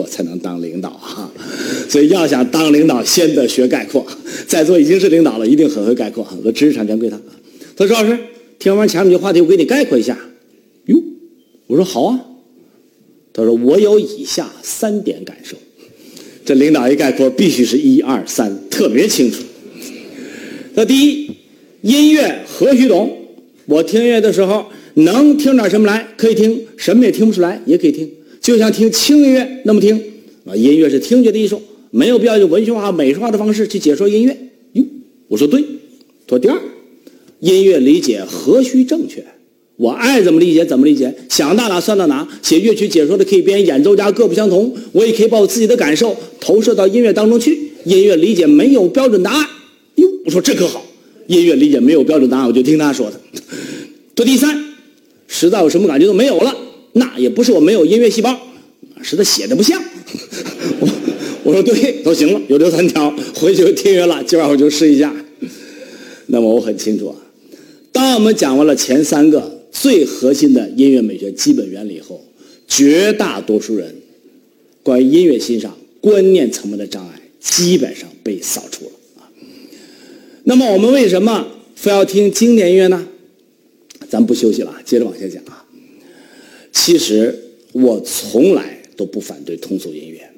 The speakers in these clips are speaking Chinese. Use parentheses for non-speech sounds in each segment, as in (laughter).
我才能当领导啊。所以要想当领导，先得学概括。在座已经是领导了，一定很会概括。我的知识产权归他。他说：“老师，听完前面这话题，我给你概括一下。”哟，我说好啊。他说：“我有以下三点感受。”这领导一概括，必须是一二三，特别清楚。那第一，音乐何须懂？我听音乐的时候，能听点什么来？可以听，什么也听不出来，也可以听，就像听轻音乐那么听。啊，音乐是听觉的艺术，没有必要用文学化、美术化的方式去解说音乐。哟，我说对。说第二，音乐理解何须正确？我爱怎么理解怎么理解，想到哪算到哪。写乐曲解说的可以编，演奏家各不相同，我也可以把我自己的感受投射到音乐当中去。音乐理解没有标准答案。哟，我说这可好，音乐理解没有标准答案，我就听他说的。说 (laughs) 第三，实在有什么感觉都没有了，那也不是我没有音乐细胞，是他写的不像。(laughs) 我我说对，都行了，有这三条，回去就听音乐了。今晚我就试一下。那么我很清楚啊，当我们讲完了前三个最核心的音乐美学基本原理以后，绝大多数人关于音乐欣赏观念层面的障碍基本上被扫除了啊。那么我们为什么非要听经典音乐呢？咱不休息了，接着往下讲啊。其实我从来都不反对通俗音乐，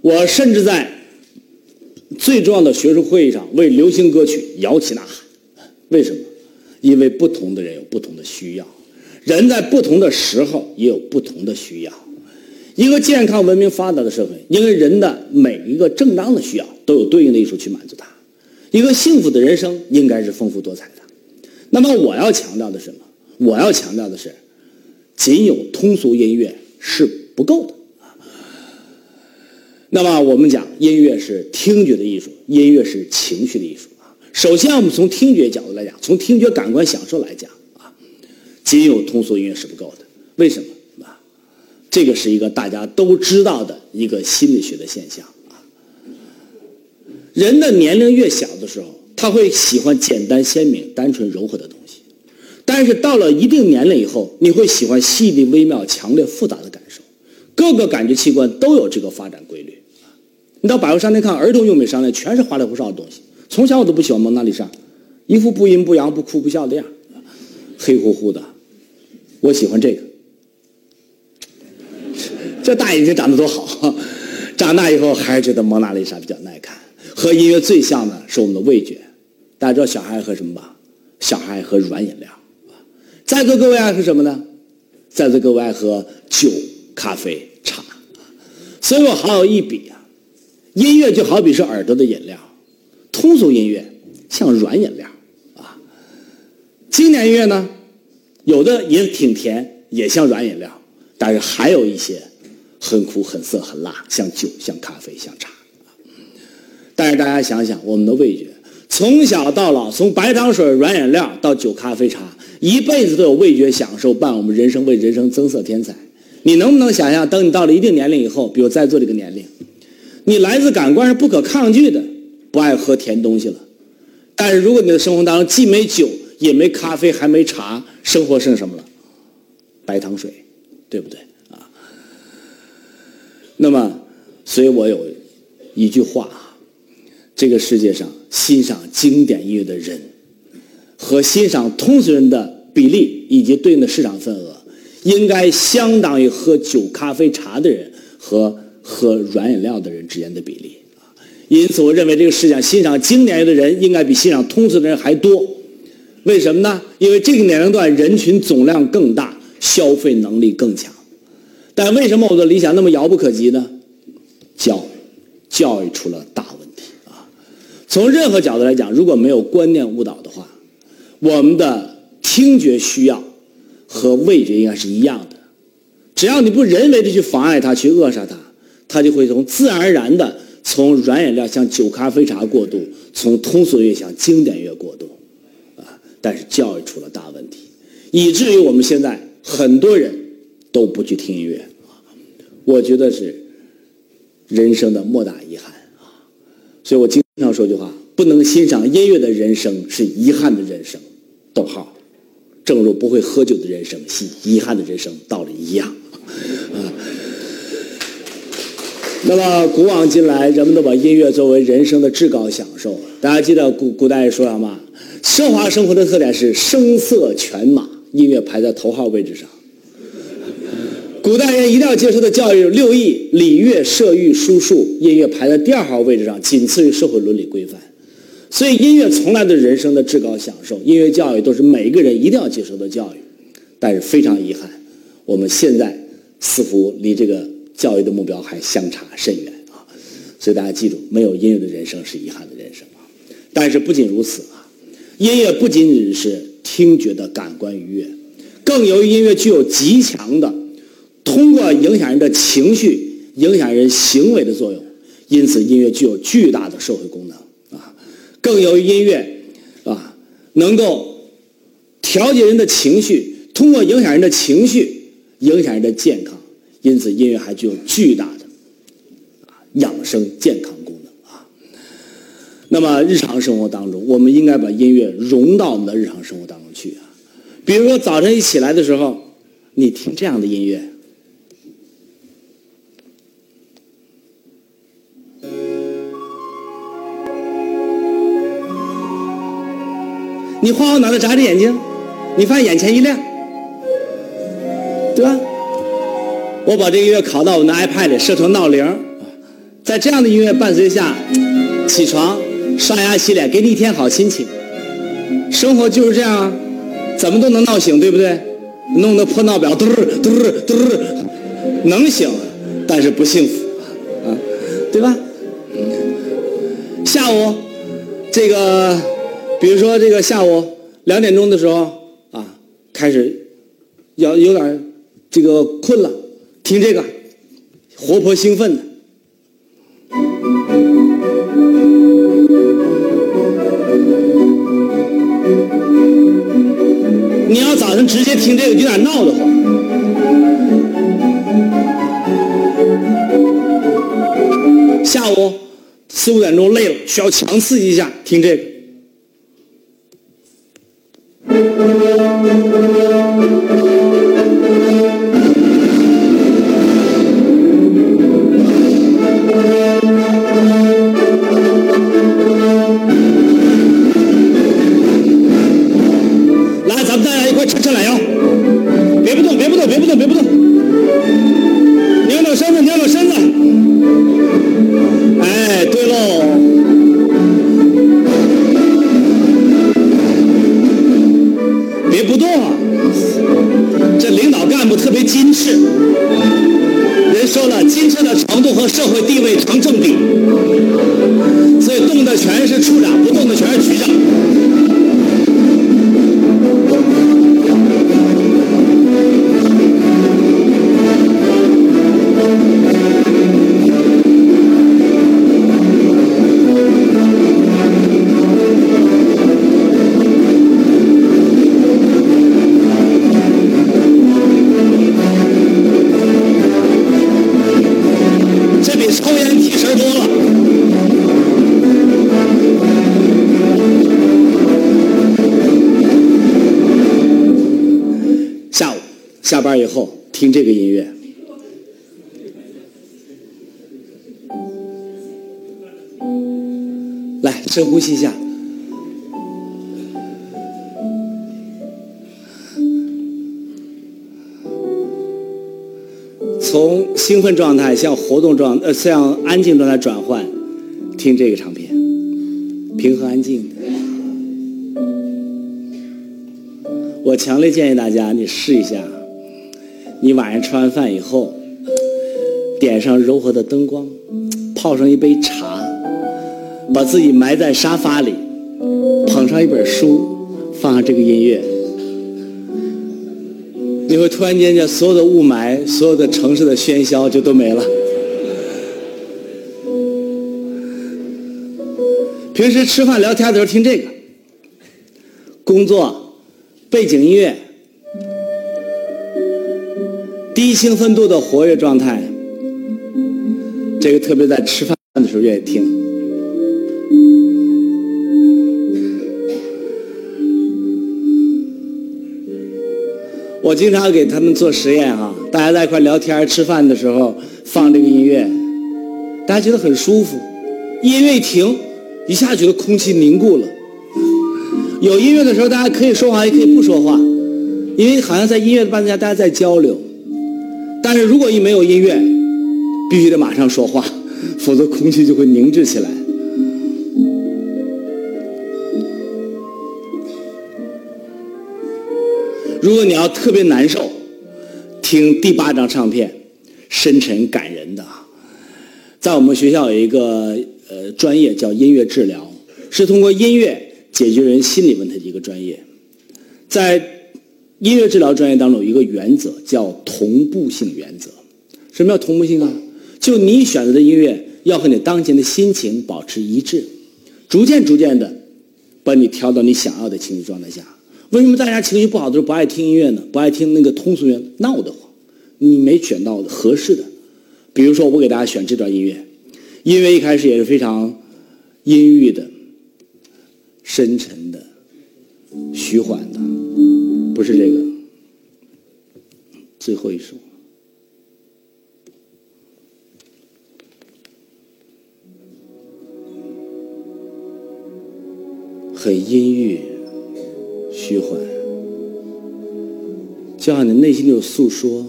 我甚至在。最重要的学术会议上，为流行歌曲摇旗呐喊，为什么？因为不同的人有不同的需要，人在不同的时候也有不同的需要。一个健康、文明、发达的社会，因为人的每一个正当的需要都有对应的艺术去满足它。一个幸福的人生应该是丰富多彩的。那么我要强调的是什么？我要强调的是，仅有通俗音乐是不够的。那么我们讲音乐是听觉的艺术，音乐是情绪的艺术啊。首先，我们从听觉角度来讲，从听觉感官享受来讲啊，仅有通俗音乐是不够的。为什么啊？这个是一个大家都知道的一个心理学的现象啊。人的年龄越小的时候，他会喜欢简单鲜明、单纯柔和的东西，但是到了一定年龄以后，你会喜欢细腻、微妙、强烈、复杂的感受。各个感觉器官都有这个发展规律。你到百货商店看儿童用品商店，全是花里胡哨的东西。从小我都不喜欢蒙娜丽莎，一副不阴不阳、不哭不笑的样，黑乎乎的。我喜欢这个，这大眼睛长得多好。长大以后还是觉得蒙娜丽莎比较耐看。和音乐最像的是我们的味觉。大家知道小孩爱喝什么吧？小孩爱喝软饮料。在座各位爱喝什么呢？在座各位爱喝酒、咖啡、茶。所以我好有一比啊。音乐就好比是耳朵的饮料，通俗音乐像软饮料啊。经典音乐呢，有的也挺甜，也像软饮料，但是还有一些很苦、很涩、很辣，像酒、像咖啡、像茶。但是大家想想，我们的味觉从小到老，从白糖水、软饮料到酒、咖啡、茶，一辈子都有味觉享受伴我们人生，为人生增色添彩。你能不能想象，等你到了一定年龄以后，比如在座这个年龄？你来自感官是不可抗拒的，不爱喝甜东西了。但是如果你的生活当中既没酒也没咖啡还没茶，生活剩什么了？白糖水，对不对啊？那么，所以我有一句话啊：这个世界上欣赏经典音乐的人和欣赏通俗人的比例以及对应的市场份额，应该相当于喝酒、咖啡、茶的人和。喝软饮料的人之间的比例，因此我认为这个世界上欣赏经典乐的人应该比欣赏通俗的人还多。为什么呢？因为这个年龄段人群总量更大，消费能力更强。但为什么我的理想那么遥不可及呢？教育，教育出了大！从任何角度来讲，如果没有观念误导的话，我们的听觉需要和味觉应该是一样的。只要你不人为的去妨碍它，去扼杀它。他就会从自然而然的从软饮料向酒、咖啡、茶过渡，从通俗乐向经典乐过渡，啊！但是教育出了大问题，以至于我们现在很多人都不去听音乐，我觉得是人生的莫大遗憾！所以我经常说句话：不能欣赏音乐的人生是遗憾的人生。逗号，正如不会喝酒的人生是遗憾的人生道理一样，啊！那么古往今来，人们都把音乐作为人生的至高享受。大家记得古古代说什么？奢华生活的特点是声色犬马，音乐排在头号位置上。古代人一定要接受的教育有六艺：礼乐射御书数，音乐排在第二号位置上，仅次于社会伦理规范。所以，音乐从来都是人生的至高享受。音乐教育都是每一个人一定要接受的教育。但是非常遗憾，我们现在似乎离这个教育的目标还相差甚远啊！所以大家记住，没有音乐的人生是遗憾的人生啊！但是不仅如此啊，音乐不仅仅是听觉的感官愉悦，更由于音乐具有极强的通过影响人的情绪、影响人行为的作用，因此音乐具有巨大的社会功能啊！更由于音乐啊，能够调节人的情绪。通过影响人的情绪，影响人的健康，因此音乐还具有巨大的啊养生健康功能啊。那么日常生活当中，我们应该把音乐融到我们的日常生活当中去啊。比如说早晨一起来的时候，你听这样的音乐，你晃晃脑袋，眨眨眼睛，你发现眼前一亮。对吧？我把这个音乐拷到我的 iPad 里，设成闹铃在这样的音乐伴随下，起床、刷牙、洗脸，给你一天好心情。生活就是这样啊，怎么都能闹醒，对不对？弄得破闹表，嘟嘟嘟，能醒，但是不幸福啊，对吧？下午，这个，比如说这个下午两点钟的时候啊，开始要有点。这个困了，听这个，活泼兴奋的。你要早晨直接听这个，有点闹得慌。下午四五点钟累了，需要强刺激一下，听这个。来，咱们大家一块颤颤来腰，别不动，别不动，别不动，别不动，扭扭身子，扭扭身子。我特别矜持。人说了矜持的程度和社会地位成正比所以动的全是处长不动的全是局长。后听这个音乐，来深呼吸一下，从兴奋状态向活动状呃向安静状态转换，听这个唱片，平和安静。我强烈建议大家，你试一下。你晚上吃完饭以后，点上柔和的灯光，泡上一杯茶，把自己埋在沙发里，捧上一本书，放上这个音乐，你会突然间间所有的雾霾，所有的城市的喧嚣就都没了。平时吃饭聊天的时候听这个，工作背景音乐。低兴奋度的活跃状态，这个特别在吃饭的时候愿意听。我经常给他们做实验哈，大家在一块聊天吃饭的时候放这个音乐，大家觉得很舒服。音乐一停，一下觉得空气凝固了。有音乐的时候，大家可以说话，也可以不说话，因为好像在音乐的伴奏下，大家在交流。但是如果一没有音乐，必须得马上说话，否则空气就会凝滞起来。如果你要特别难受，听第八张唱片，深沉感人的。在我们学校有一个呃专业叫音乐治疗，是通过音乐解决人心理问题的一个专业。在音乐治疗专业当中有一个原则叫同步性原则。什么叫同步性啊？就你选择的音乐要和你当前的心情保持一致，逐渐逐渐的把你调到你想要的情绪状态下。为什么大家情绪不好的时候不爱听音乐呢？不爱听那个通俗乐，闹得慌。你没选到合适的。比如说，我给大家选这段音乐，音乐一开始也是非常阴郁的、深沉的、虚缓的，不是这个。最后一首，很阴郁。虚幻，就像你内心有诉说，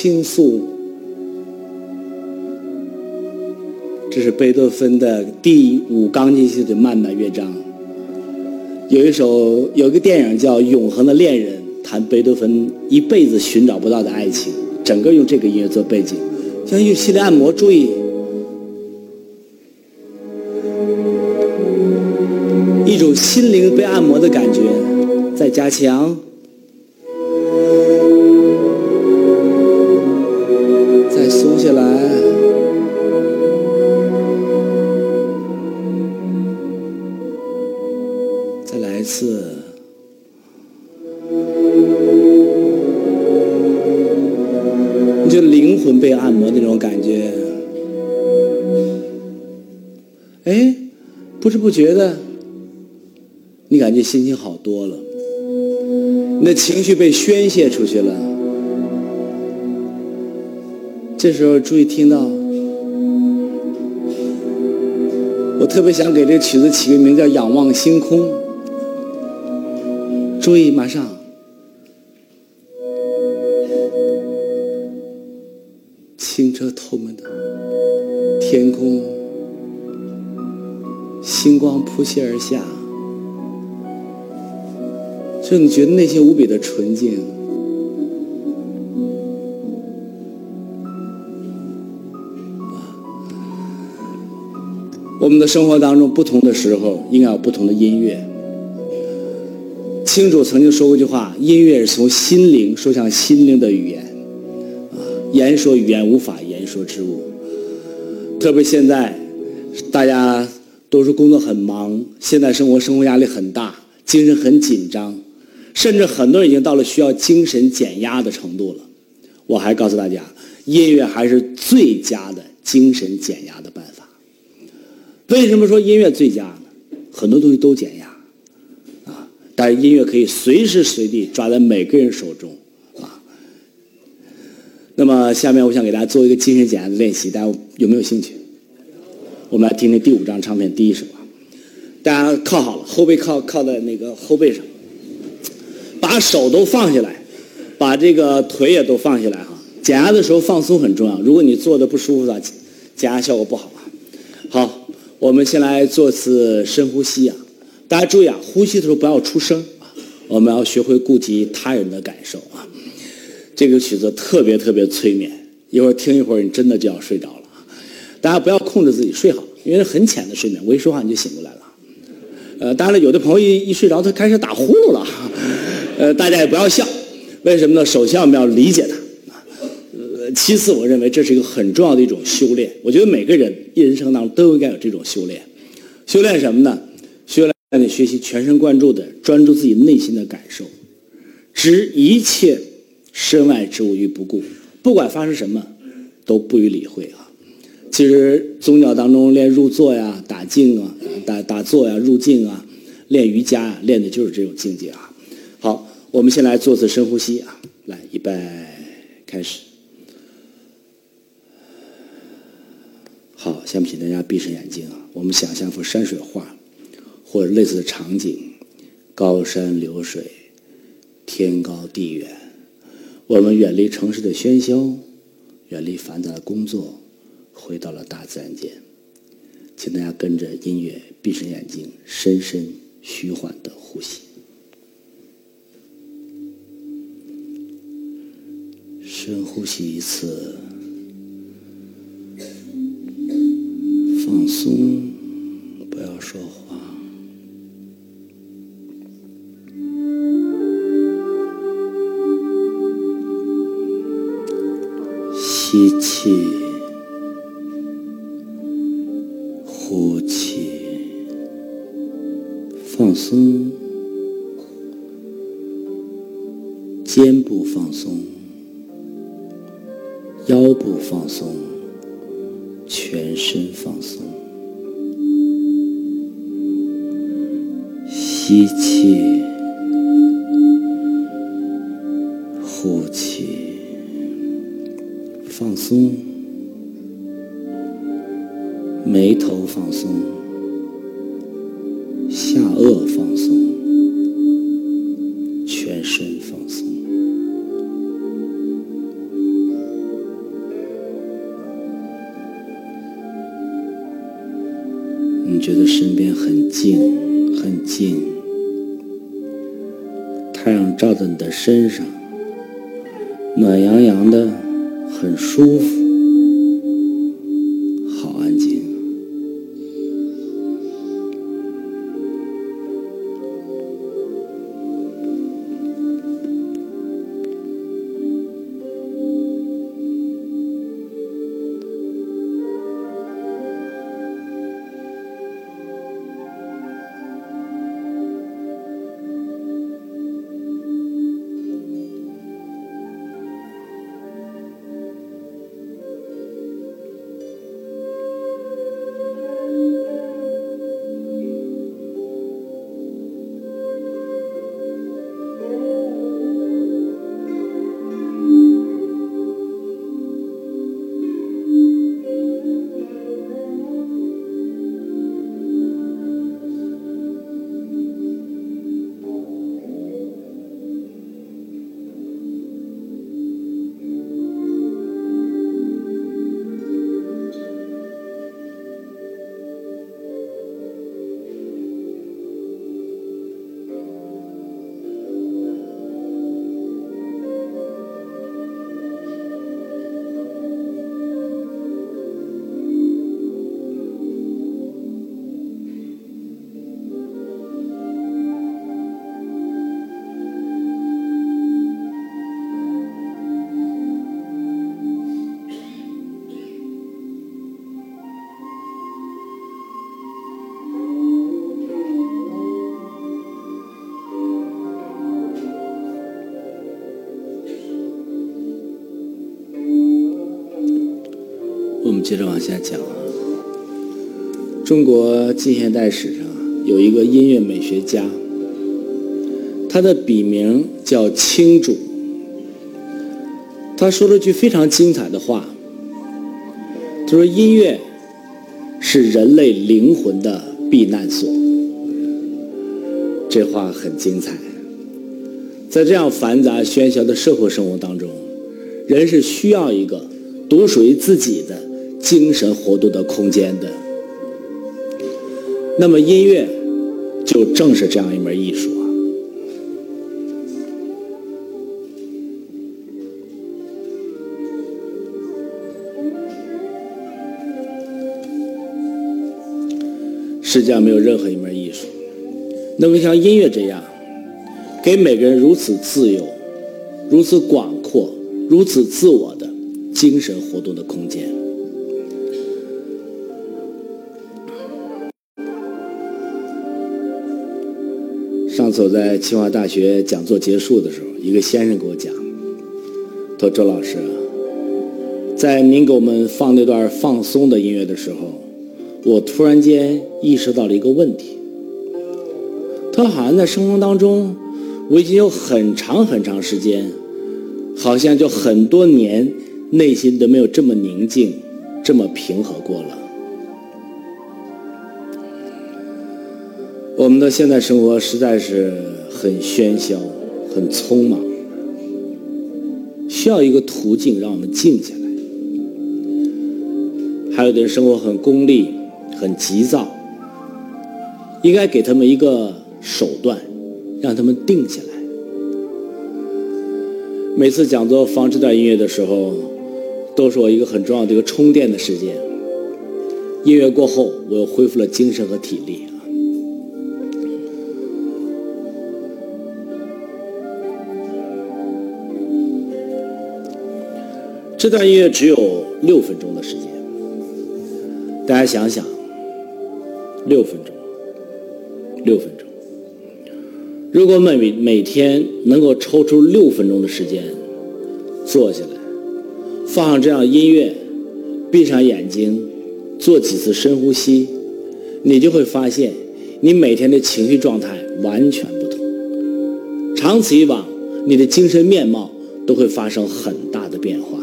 倾诉。这是贝多芬的第五钢琴系的慢慢乐章。有一首，有个电影叫《永恒的恋人》。谈贝多芬一辈子寻找不到的爱情，整个用这个音乐做背景，像用心灵按摩，注意一种心灵被按摩的感觉，在加强，不觉的，你感觉心情好多了，你的情绪被宣泄出去了。这时候注意听到，我特别想给这曲子起个名叫《仰望星空》。注意，马上。清澈透明的天空，星光扑泻而下，就你觉得内心无比的纯净。我们的生活当中，不同的时候应该有不同的音乐。清楚曾经说过一句话：音乐是从心灵说向心灵的语言。言说语言无法言说之物，特别现在，大家都是工作很忙，现在生活生活压力很大，精神很紧张，甚至很多人已经到了需要精神减压的程度了。我还告诉大家，音乐还是最佳的精神减压的办法。为什么说音乐最佳呢？很多东西都减压，啊，但是音乐可以随时随地抓在每个人手中。啊那么，下面我想给大家做一个精神减压的练习，大家有没有兴趣？我们来听听第五张唱片第一首啊！大家靠好了，后背靠靠在那个后背上，把手都放下来，把这个腿也都放下来哈。减压的时候放松很重要，如果你坐的不舒服的，减压效果不好啊。好，我们先来做次深呼吸啊！大家注意啊，呼吸的时候不要出声啊，我们要学会顾及他人的感受啊。这个曲子特别特别催眠，一会儿听一会儿，你真的就要睡着了。大家不要控制自己睡好，因为很浅的睡眠，我一说话你就醒过来了。呃，当然了，有的朋友一一睡着，他开始打呼噜了。(laughs) 呃，大家也不要笑，为什么呢？首先我们要理解他。呃，其次，我认为这是一个很重要的一种修炼。我觉得每个人一人生当中都应该有这种修炼。修炼什么呢？修炼让你学习全神贯注的专注自己内心的感受，知一切。身外之物于不顾，不管发生什么，都不予理会啊！其实宗教当中练入座呀、打静啊、打打坐呀、入静啊、练瑜伽啊，练的就是这种境界啊。好，我们先来做次深呼吸啊，来，预备，开始。好，下面请大家闭上眼睛啊，我们想象幅山水画，或者类似的场景，高山流水，天高地远，我们远离城市的喧嚣，远离繁杂的工作。回到了大自然间，请大家跟着音乐闭上眼睛，深深虚缓的呼吸，深呼吸一次，放松，不要说话，吸气。放松，肩部放松，腰部放松，全身放松。吸气，呼气，放松，眉头放松。照在你的身上，暖洋洋的，很舒服。接着往下讲啊，中国近现代史上有一个音乐美学家，他的笔名叫青主。他说了句非常精彩的话，他说：“音乐是人类灵魂的避难所。”这话很精彩。在这样繁杂喧嚣的社会生活当中，人是需要一个独属于自己的。精神活动的空间的，那么音乐就正是这样一门艺术啊。世界上没有任何一门艺术能够像音乐这样，给每个人如此自由、如此广阔、如此自我的精神活动的空间。上次我在清华大学讲座结束的时候，一个先生给我讲，他说：“周老师，在您给我们放那段放松的音乐的时候，我突然间意识到了一个问题。他好像在生活当中，我已经有很长很长时间，好像就很多年，内心都没有这么宁静、这么平和过了。我们的现代生活实在是很喧嚣、很匆忙，需要一个途径让我们静下来。还有的人生活很功利、很急躁，应该给他们一个。手段，让他们定下来。每次讲座放这段音乐的时候，都是我一个很重要的一个充电的时间。音乐过后，我又恢复了精神和体力这段音乐只有六分钟的时间，大家想想，六分钟，六分钟。如果每每天能够抽出六分钟的时间，坐下来，放上这样音乐，闭上眼睛，做几次深呼吸，你就会发现，你每天的情绪状态完全不同。长此以往，你的精神面貌都会发生很大的变化。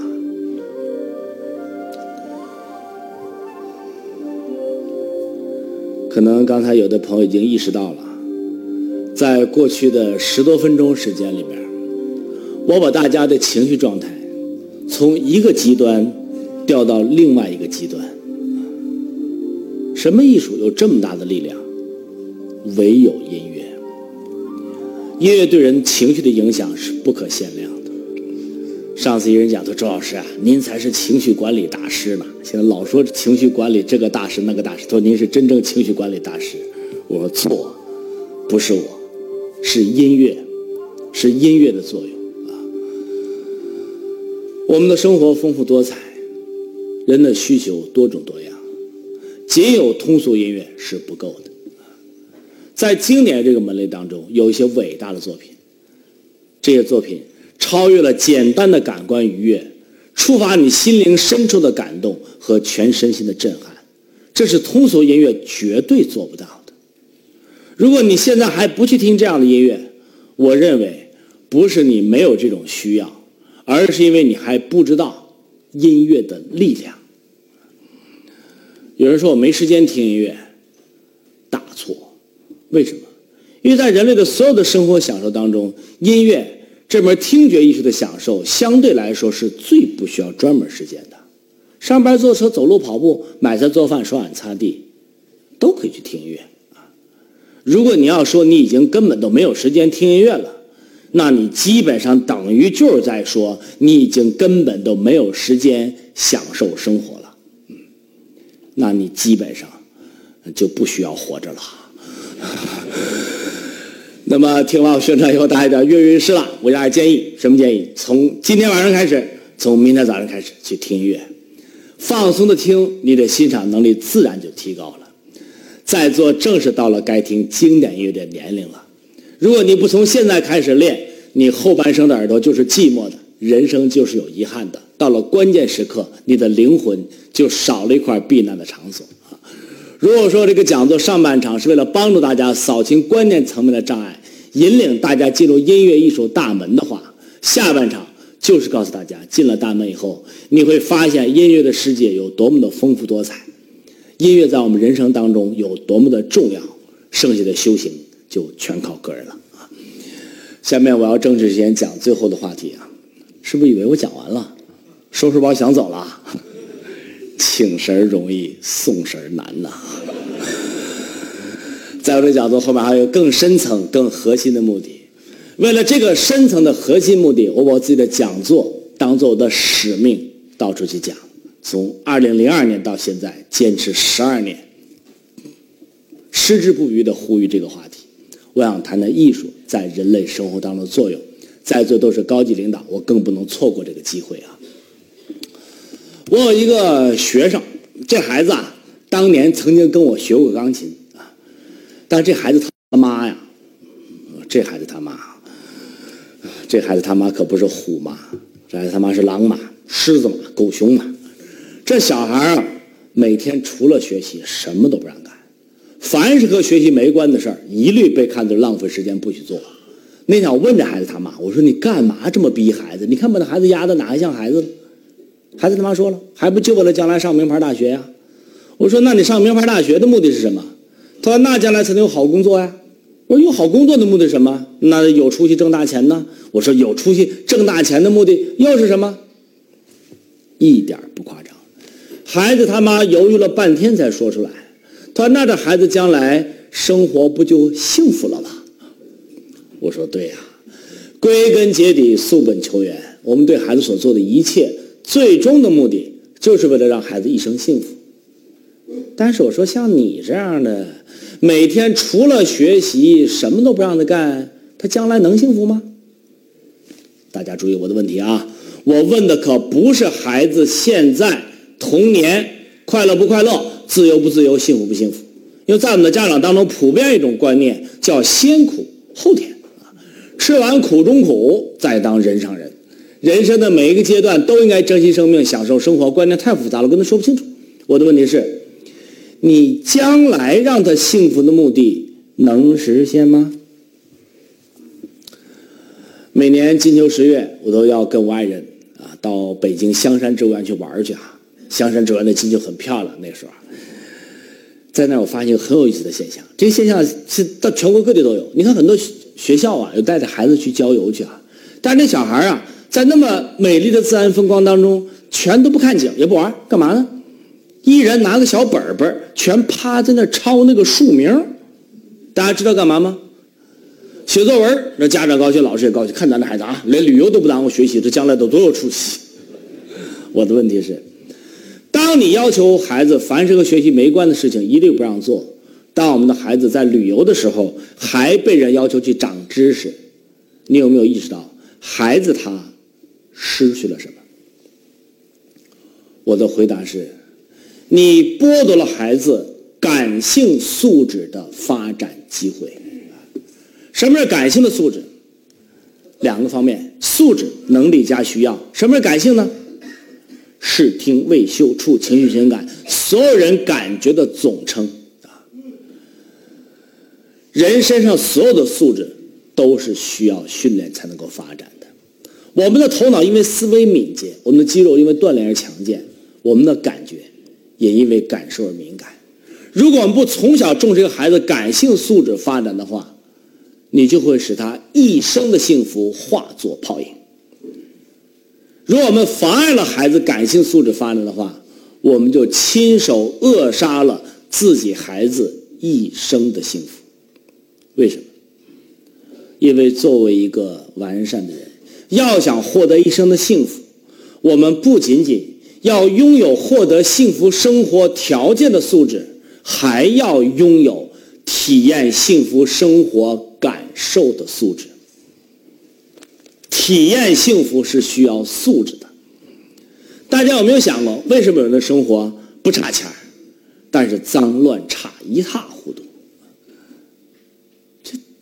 可能刚才有的朋友已经意识到了。在过去的十多分钟时间里边，我把大家的情绪状态从一个极端调到另外一个极端。什么艺术有这么大的力量？唯有音乐。音乐对人情绪的影响是不可限量的。上次有人讲说：“周老师啊，您才是情绪管理大师呢。”现在老说情绪管理这个大师那个大师，说您是真正情绪管理大师。我说错，不是我。是音乐，是音乐的作用啊！我们的生活丰富多彩，人的需求多种多样，仅有通俗音乐是不够的。在经典这个门类当中，有一些伟大的作品，这些作品超越了简单的感官愉悦，触发你心灵深处的感动和全身心的震撼，这是通俗音乐绝对做不到的。如果你现在还不去听这样的音乐，我认为不是你没有这种需要，而是因为你还不知道音乐的力量。有人说我没时间听音乐，大错。为什么？因为在人类的所有的生活享受当中，音乐这门听觉艺术的享受相对来说是最不需要专门时间的。上班坐车、走路、跑步、买菜、做饭、刷碗、擦地，都可以去听音乐啊。如果你要说你已经根本都没有时间听音乐了，那你基本上等于就是在说你已经根本都没有时间享受生活了，嗯，那你基本上就不需要活着了。那么听完我宣传以后，大家点跃跃欲试了。我给大家建议什么建议？从今天晚上开始，从明天早上开始去听音乐，放松的听，你的欣赏能力自然就提高了。在座正是到了该听经典音乐的年龄了。如果你不从现在开始练，你后半生的耳朵就是寂寞的，人生就是有遗憾的。到了关键时刻，你的灵魂就少了一块避难的场所！如果说这个讲座上半场是为了帮助大家扫清观念层面的障碍，引领大家进入音乐艺术大门的话，下半场就是告诉大家，进了大门以后，你会发现音乐的世界有多么的丰富多彩。音乐在我们人生当中有多么的重要，剩下的修行就全靠个人了啊！下面我要正式先讲最后的话题啊，是不是以为我讲完了，收拾包想走了？请神容易送神难呐！在我这讲座后面还有更深层、更核心的目的。为了这个深层的核心目的，我把自己的讲座当做我的使命，到处去讲。从二零零二年到现在，坚持十二年，矢志不渝的呼吁这个话题。我想谈谈艺术在人类生活当中的作用。在座都是高级领导，我更不能错过这个机会啊！我有一个学生，这孩子啊，当年曾经跟我学过钢琴啊，但这孩子他妈呀，这孩子他妈，这孩子他妈可不是虎妈，这孩子他妈是狼妈。狮子妈，狗熊嘛。这小孩啊，每天除了学习，什么都不让干。凡是和学习没关的事儿，一律被看作浪费时间，不许做。那天我问这孩子他妈，我说你干嘛这么逼孩子？你看把那孩子压的哪还像孩子了？孩子他妈说了，还不就为了将来上名牌大学呀？我说那你上名牌大学的目的是什么？他说那将来才能有好工作呀。我说有好工作的目的是什么？那有出息挣大钱呢？我说有出息挣大钱的目的又是什么？一点不夸张。孩子他妈犹豫了半天才说出来，他说那这孩子将来生活不就幸福了吗？我说对呀，归根结底溯本求源，我们对孩子所做的一切，最终的目的就是为了让孩子一生幸福。但是我说像你这样的，每天除了学习什么都不让他干，他将来能幸福吗？大家注意我的问题啊，我问的可不是孩子现在童年快乐不快乐、自由不自由、幸福不幸福，因为在我们的家长当中普遍一种观念叫先苦后甜。吃完苦中苦，再当人上人。人生的每一个阶段都应该珍惜生命，享受生活。观念太复杂了，我跟他说不清楚。我的问题是：你将来让他幸福的目的能实现吗？每年金秋十月，我都要跟我爱人啊到北京香山植物园去玩去啊。香山植物园的金秋很漂亮，那时候，在那儿我发现一个很有意思的现象。这个现象是到全国各地都有。你看很多。学校啊，有带着孩子去郊游去啊，但是那小孩啊，在那么美丽的自然风光当中，全都不看景，也不玩，干嘛呢？一人拿个小本本，全趴在那抄那个树名。大家知道干嘛吗？写作文。那家长高兴，老师也高兴，看咱的孩子啊，连旅游都不耽误学习，这将来都多有出息。我的问题是，当你要求孩子凡是和学习没关的事情一律不让做。当我们的孩子在旅游的时候，还被人要求去长知识，你有没有意识到孩子他失去了什么？我的回答是：你剥夺了孩子感性素质的发展机会。什么是感性的素质？两个方面：素质、能力加需要。什么是感性呢？视听味嗅触情绪情感，所有人感觉的总称。人身上所有的素质都是需要训练才能够发展的。我们的头脑因为思维敏捷，我们的肌肉因为锻炼而强健，我们的感觉也因为感受而敏感。如果我们不从小重视一个孩子感性素质发展的话，你就会使他一生的幸福化作泡影。如果我们妨碍了孩子感性素质发展的话，我们就亲手扼杀了自己孩子一生的幸福。为什么？因为作为一个完善的人，要想获得一生的幸福，我们不仅仅要拥有获得幸福生活条件的素质，还要拥有体验幸福生活感受的素质。体验幸福是需要素质的。大家有没有想过，为什么有人的生活不差钱但是脏乱差一塌糊涂？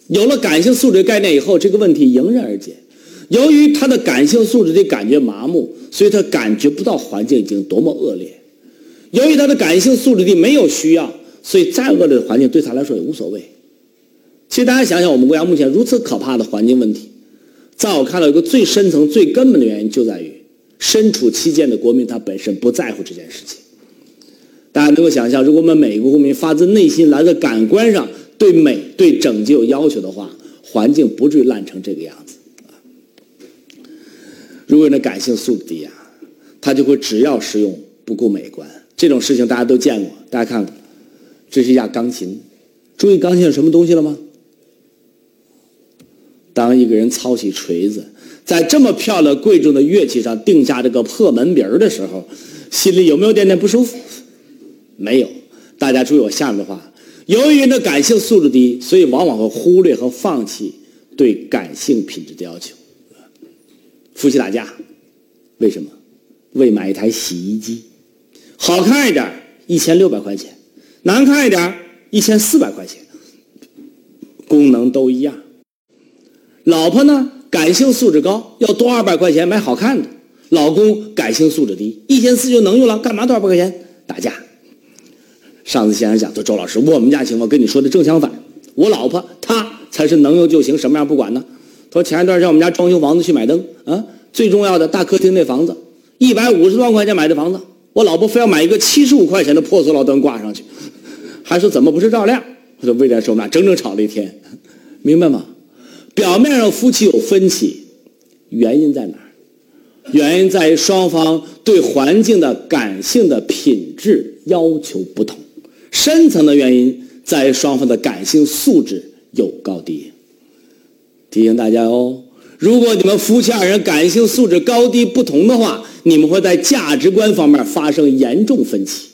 有了感性素质概念以后，这个问题迎刃而解。由于他的感性素质的感觉麻木，所以他感觉不到环境已经多么恶劣。由于他的感性素质的没有需要，所以再恶劣的环境对他来说也无所谓。其实大家想想，我们国家目前如此可怕的环境问题，在我看到，一个最深层、最根本的原因就在于身处其间的国民他本身不在乎这件事情。大家能够想象，如果我们每一个公民发自内心来自感官上。对美、对整洁有要求的话，环境不至于烂成这个样子。如果人的感性素质低啊，他就会只要实用不顾美观。这种事情大家都见过。大家看，这是一架钢琴，注意钢琴有什么东西了吗？当一个人操起锤子，在这么漂亮贵重的乐器上定下这个破门鼻儿的时候，心里有没有点点不舒服？没有。大家注意我下面的话。由于人的感性素质低，所以往往会忽略和放弃对感性品质的要求。夫妻打架，为什么？为买一台洗衣机，好看一点一千六百块钱，难看一点一千四百块钱，功能都一样。老婆呢，感性素质高，要多二百块钱买好看的；老公感性素质低，一千四就能用了，干嘛多少百块钱？打架。上次先生讲说：“周老师，我们家情况跟你说的正相反，我老婆她才是能用就行，什么样不管呢？”他说：“前一段让我们家装修房子去买灯啊，最重要的大客厅那房子，一百五十多万块钱买的房子，我老婆非要买一个七十五块钱的破塑料灯挂上去，还说怎么不是照亮？”我说：“为这事我们俩整整吵了一天，明白吗？表面上夫妻有分歧，原因在哪儿？原因在于双方对环境的感性的品质要求不同。”深层的原因在于双方的感性素质有高低。提醒大家哦，如果你们夫妻二人感性素质高低不同的话，你们会在价值观方面发生严重分歧。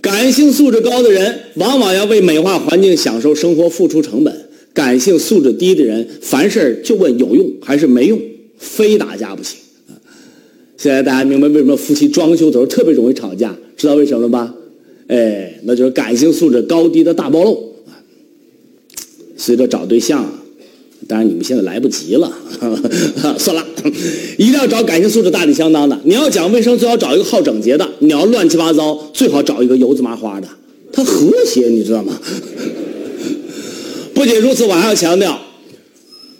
感性素质高的人往往要为美化环境、享受生活付出成本；感性素质低的人，凡事就问有用还是没用，非打架不行。现在大家明白为什么夫妻装修的时候特别容易吵架，知道为什么了吧？哎，那就是感性素质高低的大暴露。随着找对象，啊当然你们现在来不及了，(laughs) 算了，一定要找感性素质大体相当的。你要讲卫生，最好找一个好整洁的；你要乱七八糟，最好找一个油渍麻花的，它和谐，你知道吗？不仅如此，我还要强调，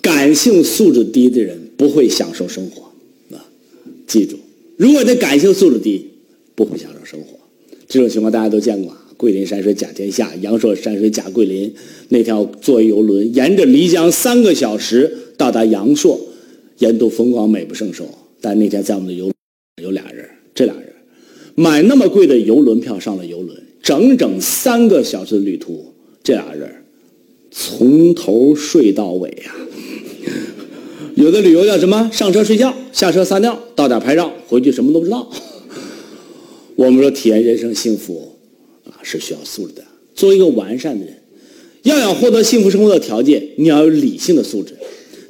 感性素质低的人不会享受生活啊！记住，如果你感性素质低，不会享受生活。这种情况大家都见过，桂林山水甲天下，阳朔山水甲桂林。那条坐游轮沿着漓江三个小时到达阳朔，沿途风光美不胜收。但那天在我们的游有俩人，这俩人买那么贵的游轮票上了游轮，整整三个小时的旅途，这俩人从头睡到尾呀。有的旅游叫什么？上车睡觉，下车撒尿，到点拍照，回去什么都不知道。(laughs) 我们说体验人生幸福，是需要素质的。作为一个完善的人，要想获得幸福生活的条件，你要有理性的素质；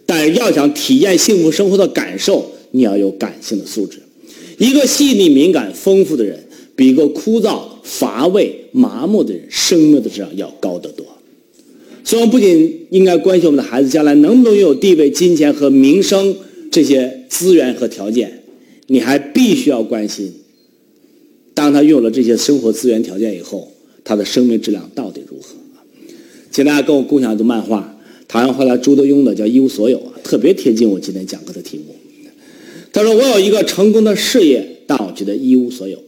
但要想体验幸福生活的感受，你要有感性的素质。一个细腻、敏感、丰富的人，比一个枯燥、乏味、麻木的人，生命的质量要高得多。所以，我们不仅应该关心我们的孩子将来能不能拥有地位、金钱和名声这些资源和条件，你还必须要关心。当他拥有了这些生活资源条件以后，他的生命质量到底如何？请大家跟我共享一组漫画，台湾画家朱德庸的叫《一无所有》啊，特别贴近我今天讲课的题目。他说：“我有一个成功的事业，但我觉得一无所有；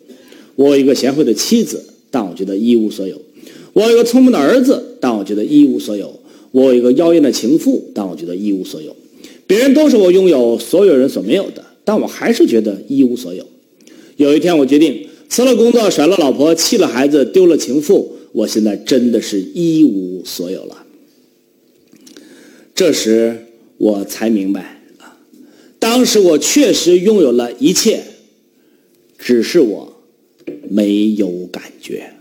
我有一个贤惠的妻子，但我觉得一无所有；我有一个聪明的儿子，但我觉得一无所有；我有一个妖艳的情妇，但我觉得一无所有。别人都是我拥有所有人所没有的，但我还是觉得一无所有。有一天，我决定。”辞了工作，甩了老婆，弃了孩子，丢了情妇，我现在真的是一无所有了。这时我才明白啊，当时我确实拥有了一切，只是我没有感觉。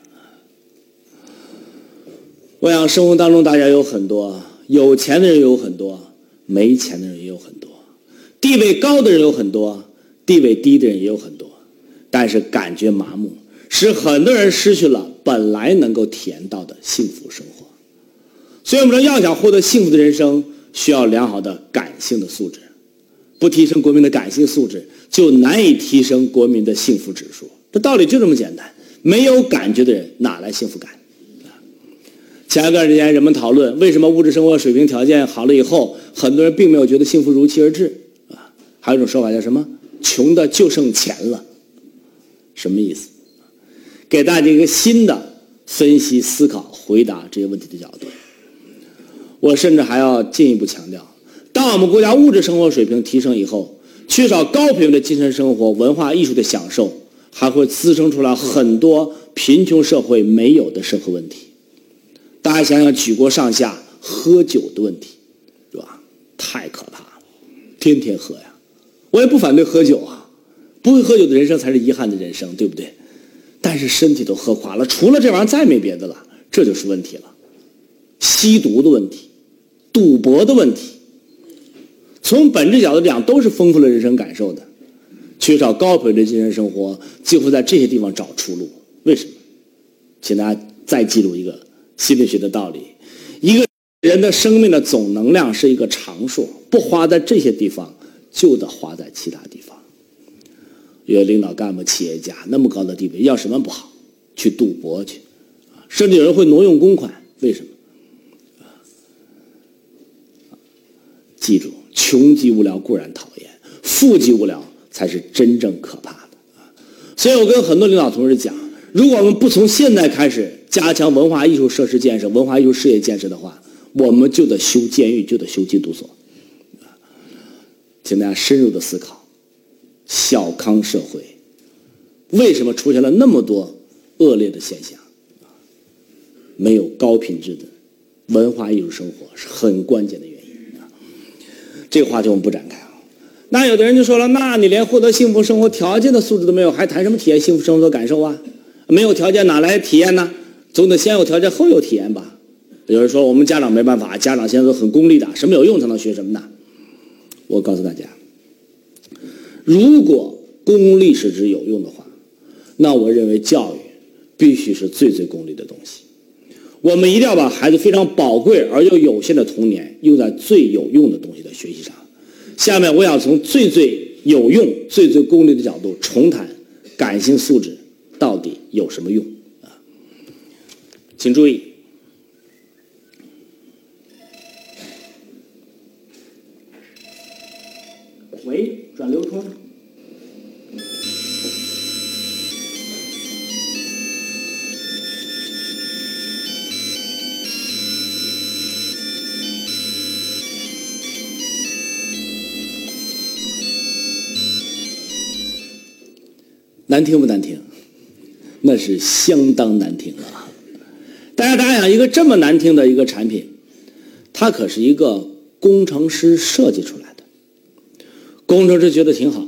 我想生活当中大家有很多有钱的人有很多，没钱的人也有很多，地位高的人有很多，地位低的人也有很多。但是感觉麻木，使很多人失去了本来能够体验到的幸福生活。所以，我们说要想获得幸福的人生，需要良好的感性的素质。不提升国民的感性素质，就难以提升国民的幸福指数。这道理就这么简单。没有感觉的人，哪来幸福感？前一段时间，人们讨论为什么物质生活水平条件好了以后，很多人并没有觉得幸福如期而至啊？还有一种说法叫什么？穷的就剩钱了。什么意思？给大家一个新的分析、思考、回答这些问题的角度。我甚至还要进一步强调：当我们国家物质生活水平提升以后，缺少高品位的精神生活、文化艺术的享受，还会滋生出来很多贫穷社会没有的社会问题。大家想想，举国上下喝酒的问题，是吧？太可怕了，天天喝呀！我也不反对喝酒啊。不会喝酒的人生才是遗憾的人生，对不对？但是身体都喝垮了，除了这玩意儿再没别的了，这就是问题了。吸毒的问题，赌博的问题，从本质角度讲，都是丰富了人生感受的。缺少高品质精神生活，就会在这些地方找出路。为什么？请大家再记住一个心理学的道理：一个人的生命的总能量是一个常数，不花在这些地方，就得花在其他地方。有领导干部、企业家那么高的地位，要什么不好？去赌博去，甚至有人会挪用公款，为什么？记住，穷极无聊固然讨厌，富极无聊才是真正可怕的。所以我跟很多领导同志讲，如果我们不从现在开始加强文化艺术设施建设、文化艺术事业建设的话，我们就得修监狱，就得修禁毒所。请大家深入的思考，小康社会为什么出现了那么多恶劣的现象？没有高品质的文化艺术生活是很关键的原因。这个话题我们不展开啊。那有的人就说了，那你连获得幸福生活条件的素质都没有，还谈什么体验幸福生活的感受啊？没有条件哪来体验呢？总得先有条件后有体验吧？有人说我们家长没办法，家长现在都很功利的，什么有用才能学什么呢？我告诉大家，如果功利是指有用的话，那我认为教育必须是最最功利的东西。我们一定要把孩子非常宝贵而又有限的童年用在最有用的东西的学习上。下面我想从最最有用、最最功利的角度重谈感性素质到底有什么用啊？请注意，喂，转流通。难听不难听？那是相当难听了。大家大家想，一个这么难听的一个产品，它可是一个工程师设计出来的。工程师觉得挺好，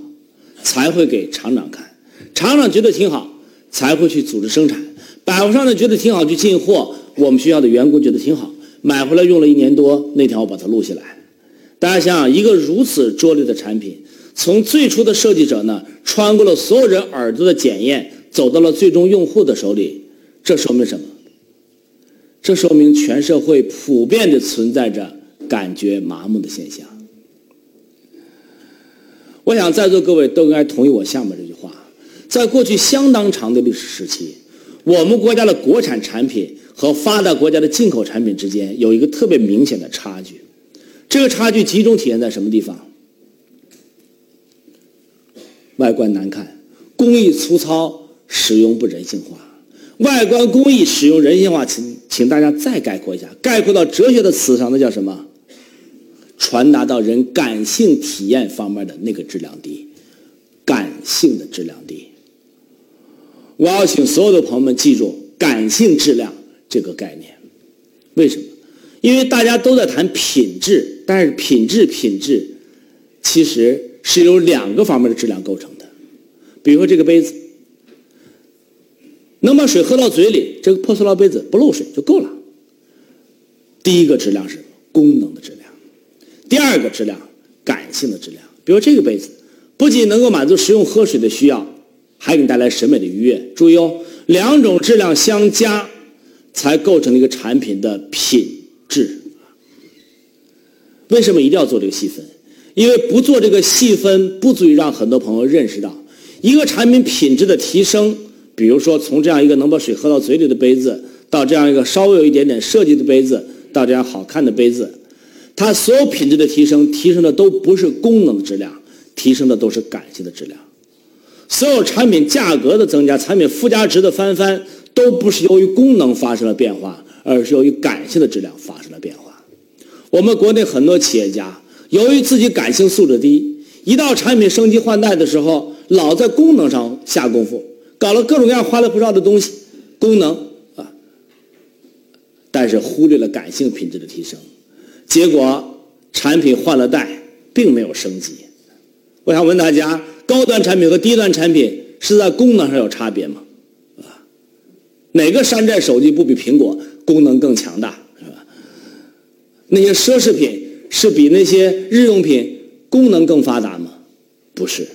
才会给厂长看；厂长觉得挺好，才会去组织生产。百货商店觉得挺好，去进货。我们学校的员工觉得挺好，买回来用了一年多。那天我把它录下来。大家想想，一个如此拙劣的产品。从最初的设计者呢，穿过了所有人耳朵的检验，走到了最终用户的手里，这说明什么？这说明全社会普遍的存在着感觉麻木的现象。我想在座各位都应该同意我下面这句话：在过去相当长的历史时期，我们国家的国产产品和发达国家的进口产品之间有一个特别明显的差距。这个差距集中体现在什么地方？外观难看，工艺粗糙，使用不人性化。外观工艺使用人性化，请请大家再概括一下，概括到哲学的词上，那叫什么？传达到人感性体验方面的那个质量低，感性的质量低。我要请所有的朋友们记住“感性质量”这个概念。为什么？因为大家都在谈品质，但是品质品质，其实。是由两个方面的质量构成，比如说这个杯子，能把水喝到嘴里，这个破塑料杯子不漏水就够了。第一个质量是功能的质量，第二个质量感性的质量。比如这个杯子，不仅能够满足食用喝水的需要，还给你带来审美的愉悦。注意哦，两种质量相加，才构成了一个产品的品质。为什么一定要做这个细分？因为不做这个细分，不足以让很多朋友认识到一个产品品质的提升。比如说，从这样一个能把水喝到嘴里的杯子，到这样一个稍微有一点点设计的杯子，到这样好看的杯子，它所有品质的提升，提升的都不是功能的质量，提升的都是感性的质量。所有产品价格的增加，产品附加值的翻番，都不是由于功能发生了变化，而是由于感性的质量发生了变化。我们国内很多企业家。由于自己感性素质低，一到产品升级换代的时候，老在功能上下功夫，搞了各种各样花里胡哨的东西，功能啊，但是忽略了感性品质的提升，结果产品换了代，并没有升级。我想问大家，高端产品和低端产品是在功能上有差别吗？啊，哪个山寨手机不比苹果功能更强大？是吧？那些奢侈品。是比那些日用品功能更发达吗？不是，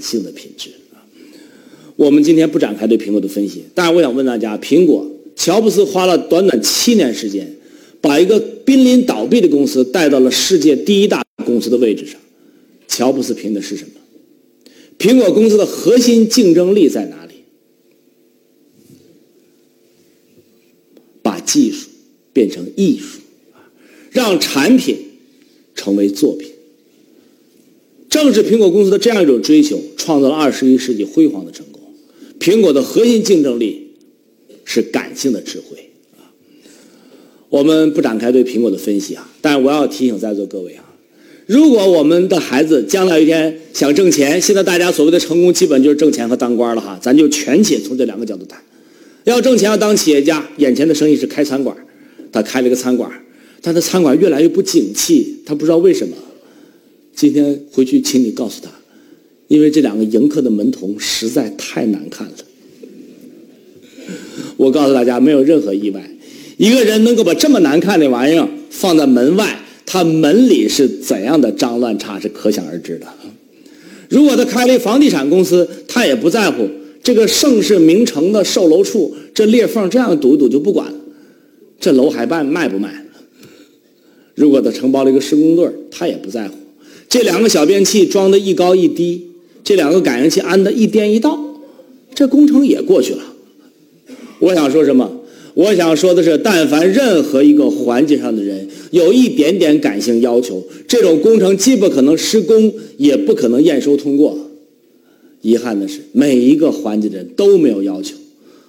性的品质啊。我们今天不展开对苹果的分析，但是我想问大家：苹果，乔布斯花了短短七年时间，把一个濒临倒闭的公司带到了世界第一大公司的位置上，乔布斯凭的是什么？苹果公司的核心竞争力在哪里？把技术变成艺术，让产品成为作品。正是苹果公司的这样一种追求，创造了二十一世纪辉煌的成功。苹果的核心竞争力是感性的智慧啊！我们不展开对苹果的分析啊，但是我要提醒在座各位啊，如果我们的孩子将来有一天想挣钱，现在大家所谓的成功，基本就是挣钱和当官了哈，咱就全且从这两个角度谈。要挣钱要当企业家，眼前的生意是开餐馆，他开了个餐馆，但他餐馆越来越不景气，他不知道为什么。今天回去，请你告诉他，因为这两个迎客的门童实在太难看了。我告诉大家，没有任何意外，一个人能够把这么难看的玩意儿放在门外，他门里是怎样的脏乱差是可想而知的。如果他开了一房地产公司，他也不在乎这个盛世名城的售楼处这裂缝这样堵一堵就不管了，这楼还办卖不卖？如果他承包了一个施工队他也不在乎。这两个小便器装的一高一低，这两个感应器安的一颠一倒，这工程也过去了。我想说什么？我想说的是，但凡任何一个环节上的人有一点点感性要求，这种工程既不可能施工，也不可能验收通过。遗憾的是，每一个环节的人都没有要求，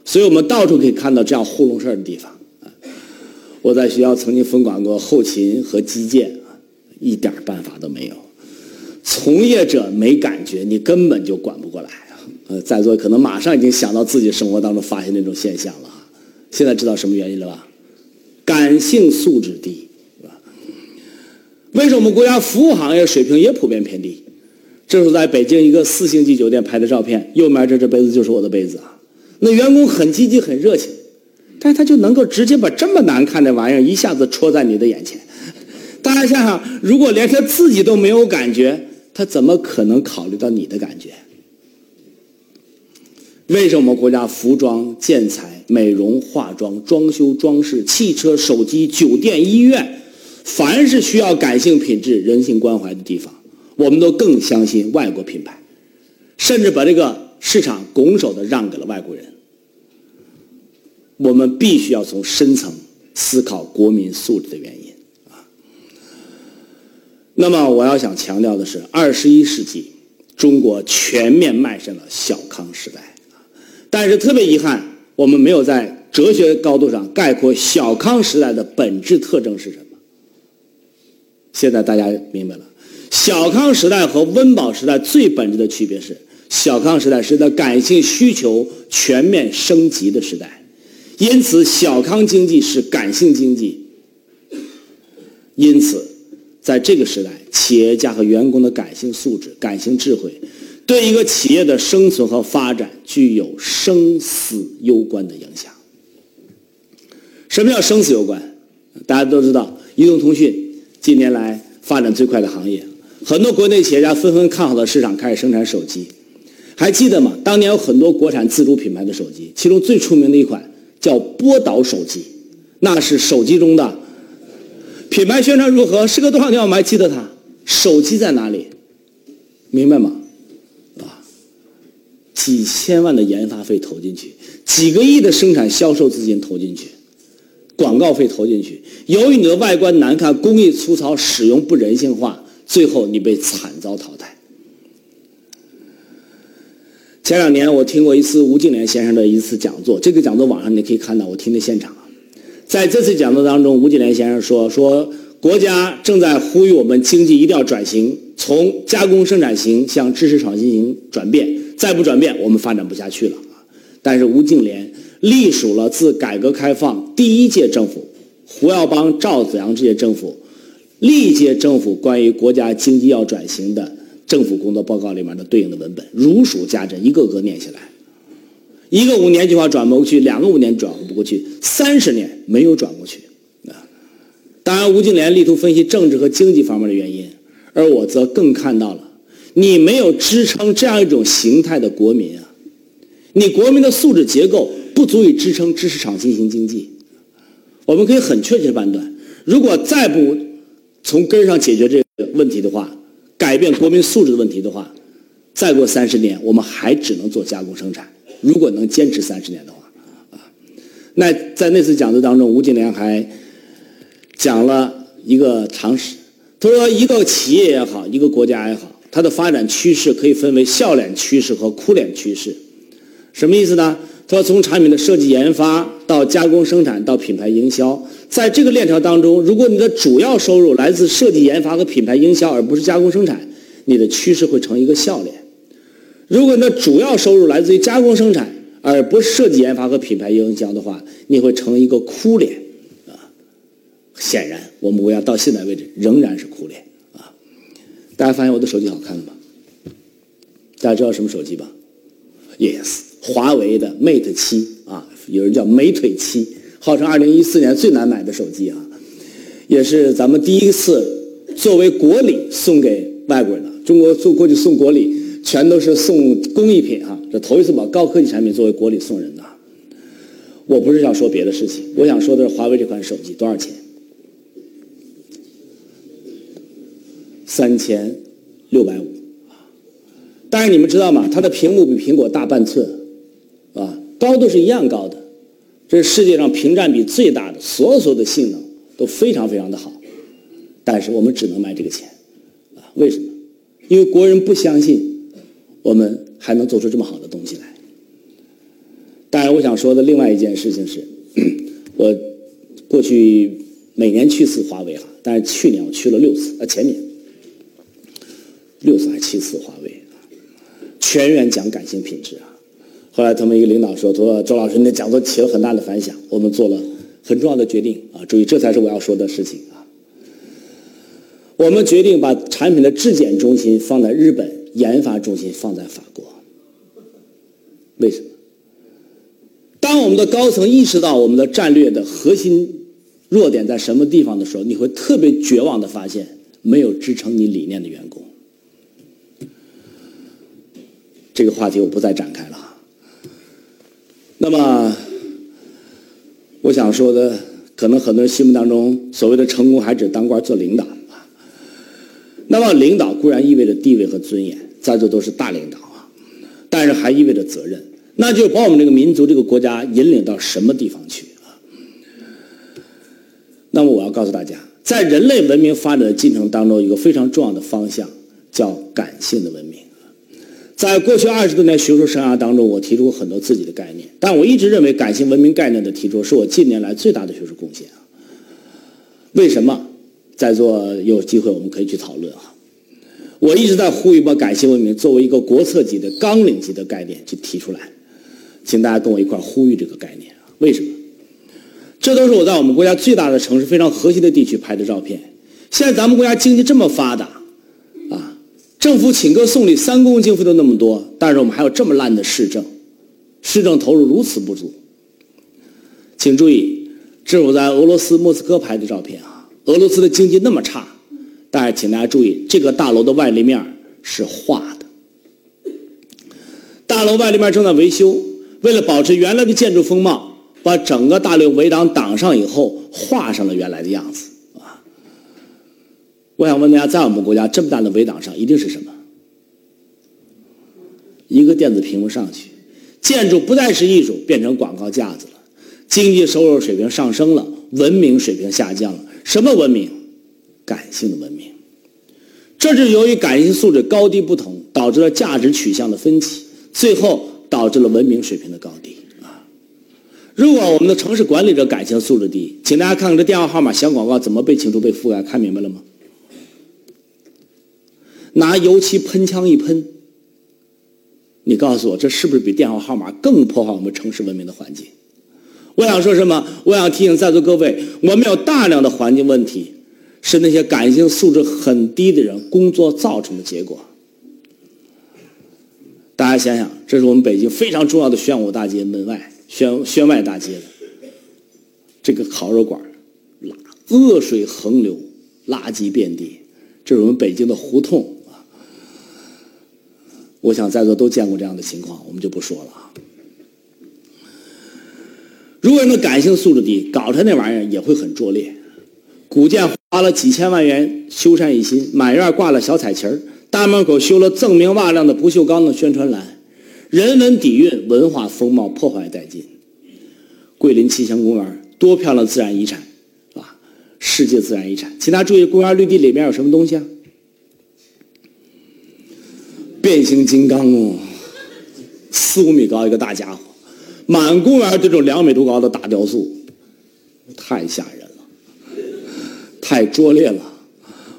所以我们到处可以看到这样糊弄事儿的地方。我在学校曾经分管过后勤和基建，一点办法都没有。从业者没感觉，你根本就管不过来啊！呃，在座可能马上已经想到自己生活当中发现那种现象了。现在知道什么原因了吧？感性素质低，是吧？为什么我们国家服务行业水平也普遍偏低？这是在北京一个四星级酒店拍的照片，右面这只杯子就是我的杯子啊。那员工很积极很热情，但是他就能够直接把这么难看的玩意儿一下子戳在你的眼前。大家想想，如果连他自己都没有感觉。他怎么可能考虑到你的感觉？为什么我们国家服装、建材、美容、化妆、装修、装饰、汽车、手机、酒店、医院，凡是需要感性品质、人性关怀的地方，我们都更相信外国品牌，甚至把这个市场拱手的让给了外国人。我们必须要从深层思考国民素质的原因。那么我要想强调的是，二十一世纪中国全面迈向了小康时代，但是特别遗憾，我们没有在哲学高度上概括小康时代的本质特征是什么。现在大家明白了，小康时代和温饱时代最本质的区别是，小康时代是在感性需求全面升级的时代，因此小康经济是感性经济，因此。在这个时代，企业家和员工的感性素质、感性智慧，对一个企业的生存和发展具有生死攸关的影响。什么叫生死攸关？大家都知道，移动通讯近年来发展最快的行业，很多国内企业家纷纷看好的市场开始生产手机。还记得吗？当年有很多国产自主品牌的手机，其中最出名的一款叫波导手机，那是手机中的。品牌宣传如何？时隔多少年，我们还记得它。手机在哪里？明白吗？啊，几千万的研发费投进去，几个亿的生产销售资金投进去，广告费投进去。由于你的外观难看、工艺粗糙、使用不人性化，最后你被惨遭淘汰。前两年我听过一次吴敬琏先生的一次讲座，这个讲座网上你可以看到，我听的现场。在这次讲座当中，吴敬琏先生说：“说国家正在呼吁我们经济一定要转型，从加工生产型向知识创新型转变，再不转变，我们发展不下去了。”但是吴敬琏隶属了自改革开放第一届政府胡耀邦、赵紫阳这些政府历届政府关于国家经济要转型的政府工作报告里面的对应的文本，如数家珍，一个个念下来。一个五年计划转不过去，两个五年转不过去，三十年没有转过去啊！当然，吴敬琏力图分析政治和经济方面的原因，而我则更看到了你没有支撑这样一种形态的国民啊！你国民的素质结构不足以支撑知识产新型经济。我们可以很确切的判断，如果再不从根上解决这个问题的话，改变国民素质的问题的话，再过三十年，我们还只能做加工生产。如果能坚持三十年的话，啊，那在那次讲座当中，吴敬琏还讲了一个常识。他说，一个企业也好，一个国家也好，它的发展趋势可以分为笑脸趋势和哭脸趋势。什么意思呢？他说，从产品的设计研发到加工生产到品牌营销，在这个链条当中，如果你的主要收入来自设计研发和品牌营销，而不是加工生产，你的趋势会成一个笑脸。如果你的主要收入来自于加工生产，而不是设计研发和品牌营销的话，你会成为一个哭脸，啊！显然，我们国家到现在为止仍然是哭脸，啊！大家发现我的手机好看了吗？大家知道什么手机吧？Yes，华为的 Mate 七啊，有人叫美腿七，号称二零一四年最难买的手机啊，也是咱们第一次作为国礼送给外国人的。中国做过去送国礼。全都是送工艺品哈，这头一次把高科技产品作为国礼送人的。我不是想说别的事情，我想说的是华为这款手机多少钱？三千六百五。但是你们知道吗？它的屏幕比苹果大半寸，啊，高度是一样高的，这是世界上屏占比最大的，所有所有的性能都非常非常的好。但是我们只能卖这个钱，啊，为什么？因为国人不相信。我们还能做出这么好的东西来。当然，我想说的另外一件事情是，(clears throat) 我过去每年去一次华为哈，但是去年我去了六次，啊，前年六次还七次华为，全员讲感性品质啊。后来他们一个领导说：“说周老师，你的讲座起了很大的反响，我们做了很重要的决定啊。注意，这才是我要说的事情啊。我们决定把产品的质检中心放在日本。”研发中心放在法国，为什么？当我们的高层意识到我们的战略的核心弱点在什么地方的时候，你会特别绝望的发现，没有支撑你理念的员工。这个话题我不再展开了。那么，我想说的，可能很多人心目当中所谓的成功，还只当官做领导。那么，领导固然意味着地位和尊严，在座都是大领导啊，但是还意味着责任，那就把我们这个民族、这个国家引领到什么地方去啊？那么，我要告诉大家，在人类文明发展的进程当中，一个非常重要的方向叫感性的文明。在过去二十多年学术生涯当中，我提出过很多自己的概念，但我一直认为感性文明概念的提出是我近年来最大的学术贡献啊。为什么？在座有机会我们可以去讨论啊！我一直在呼吁把感性文明作为一个国策级的纲领级的概念去提出来，请大家跟我一块呼吁这个概念啊！为什么？这都是我在我们国家最大的城市、非常核心的地区拍的照片。现在咱们国家经济这么发达，啊，政府请客送礼三公经费都那么多，但是我们还有这么烂的市政，市政投入如此不足。请注意，这是我在俄罗斯莫斯科拍的照片啊！俄罗斯的经济那么差，但是请大家注意，这个大楼的外立面是画的。大楼外立面正在维修，为了保持原来的建筑风貌，把整个大楼围挡挡上以后，画上了原来的样子。啊，我想问大家，在我们国家这么大的围挡上，一定是什么？一个电子屏幕上去，建筑不再是艺术，变成广告架子了。经济收入水平上升了，文明水平下降了。什么文明？感性的文明。这是由于感性素质高低不同，导致了价值取向的分歧，最后导致了文明水平的高低啊！如果我们的城市管理者感性素质低，请大家看看这电话号码小广告怎么被清除、被覆盖，看明白了吗？拿油漆喷枪一喷，你告诉我，这是不是比电话号码更破坏我们城市文明的环境？我想说什么？我想提醒在座各位，我们有大量的环境问题，是那些感性素质很低的人工作造成的结果。大家想想，这是我们北京非常重要的宣武大街门外、宣宣外大街的这个烤肉馆，恶水横流，垃圾遍地，这是我们北京的胡同啊。我想在座都见过这样的情况，我们就不说了啊。如果人的感性素质低，搞他那玩意儿也会很拙劣。古建花了几千万元修缮一新，满院挂了小彩旗儿，大门口修了锃明瓦亮的不锈钢的宣传栏，人文底蕴、文化风貌破坏殆尽。桂林气象公园多漂亮自然遗产，啊，世界自然遗产。请大家注意，公园绿地里面有什么东西啊？变形金刚哦，四五米高一个大家伙，满公园这种两米多高的大雕塑，太吓人了，太拙劣了。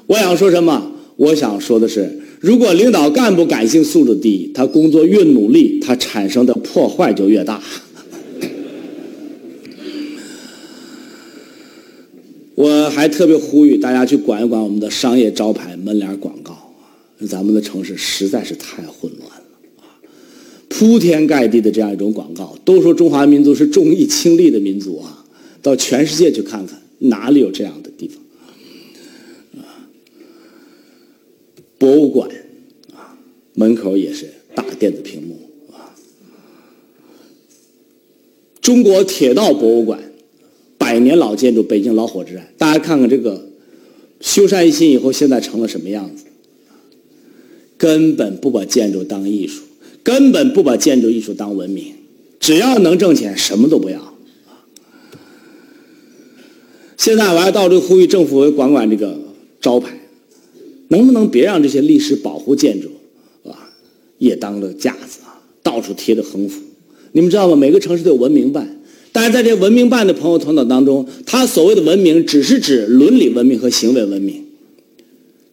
我想说什么？我想说的是，如果领导干部感性素质低，他工作越努力，他产生的破坏就越大。我还特别呼吁大家去管一管我们的商业招牌、门脸广告。咱们的城市实在是太混乱！铺天盖地的这样一种广告，都说中华民族是重义轻利的民族啊，到全世界去看看，哪里有这样的地方？啊，博物馆啊，门口也是大电子屏幕啊。中国铁道博物馆，百年老建筑，北京老火车站，大家看看这个修缮一新以后，现在成了什么样子？根本不把建筑当艺术，根本不把建筑艺术当文明，只要能挣钱，什么都不要。现在我还到处呼吁政府管管这个招牌，能不能别让这些历史保护建筑啊也当了架子啊，到处贴着横幅？你们知道吗？每个城市都有文明办，但是在这文明办的朋友头脑当中，他所谓的文明只是指伦理文明和行为文明，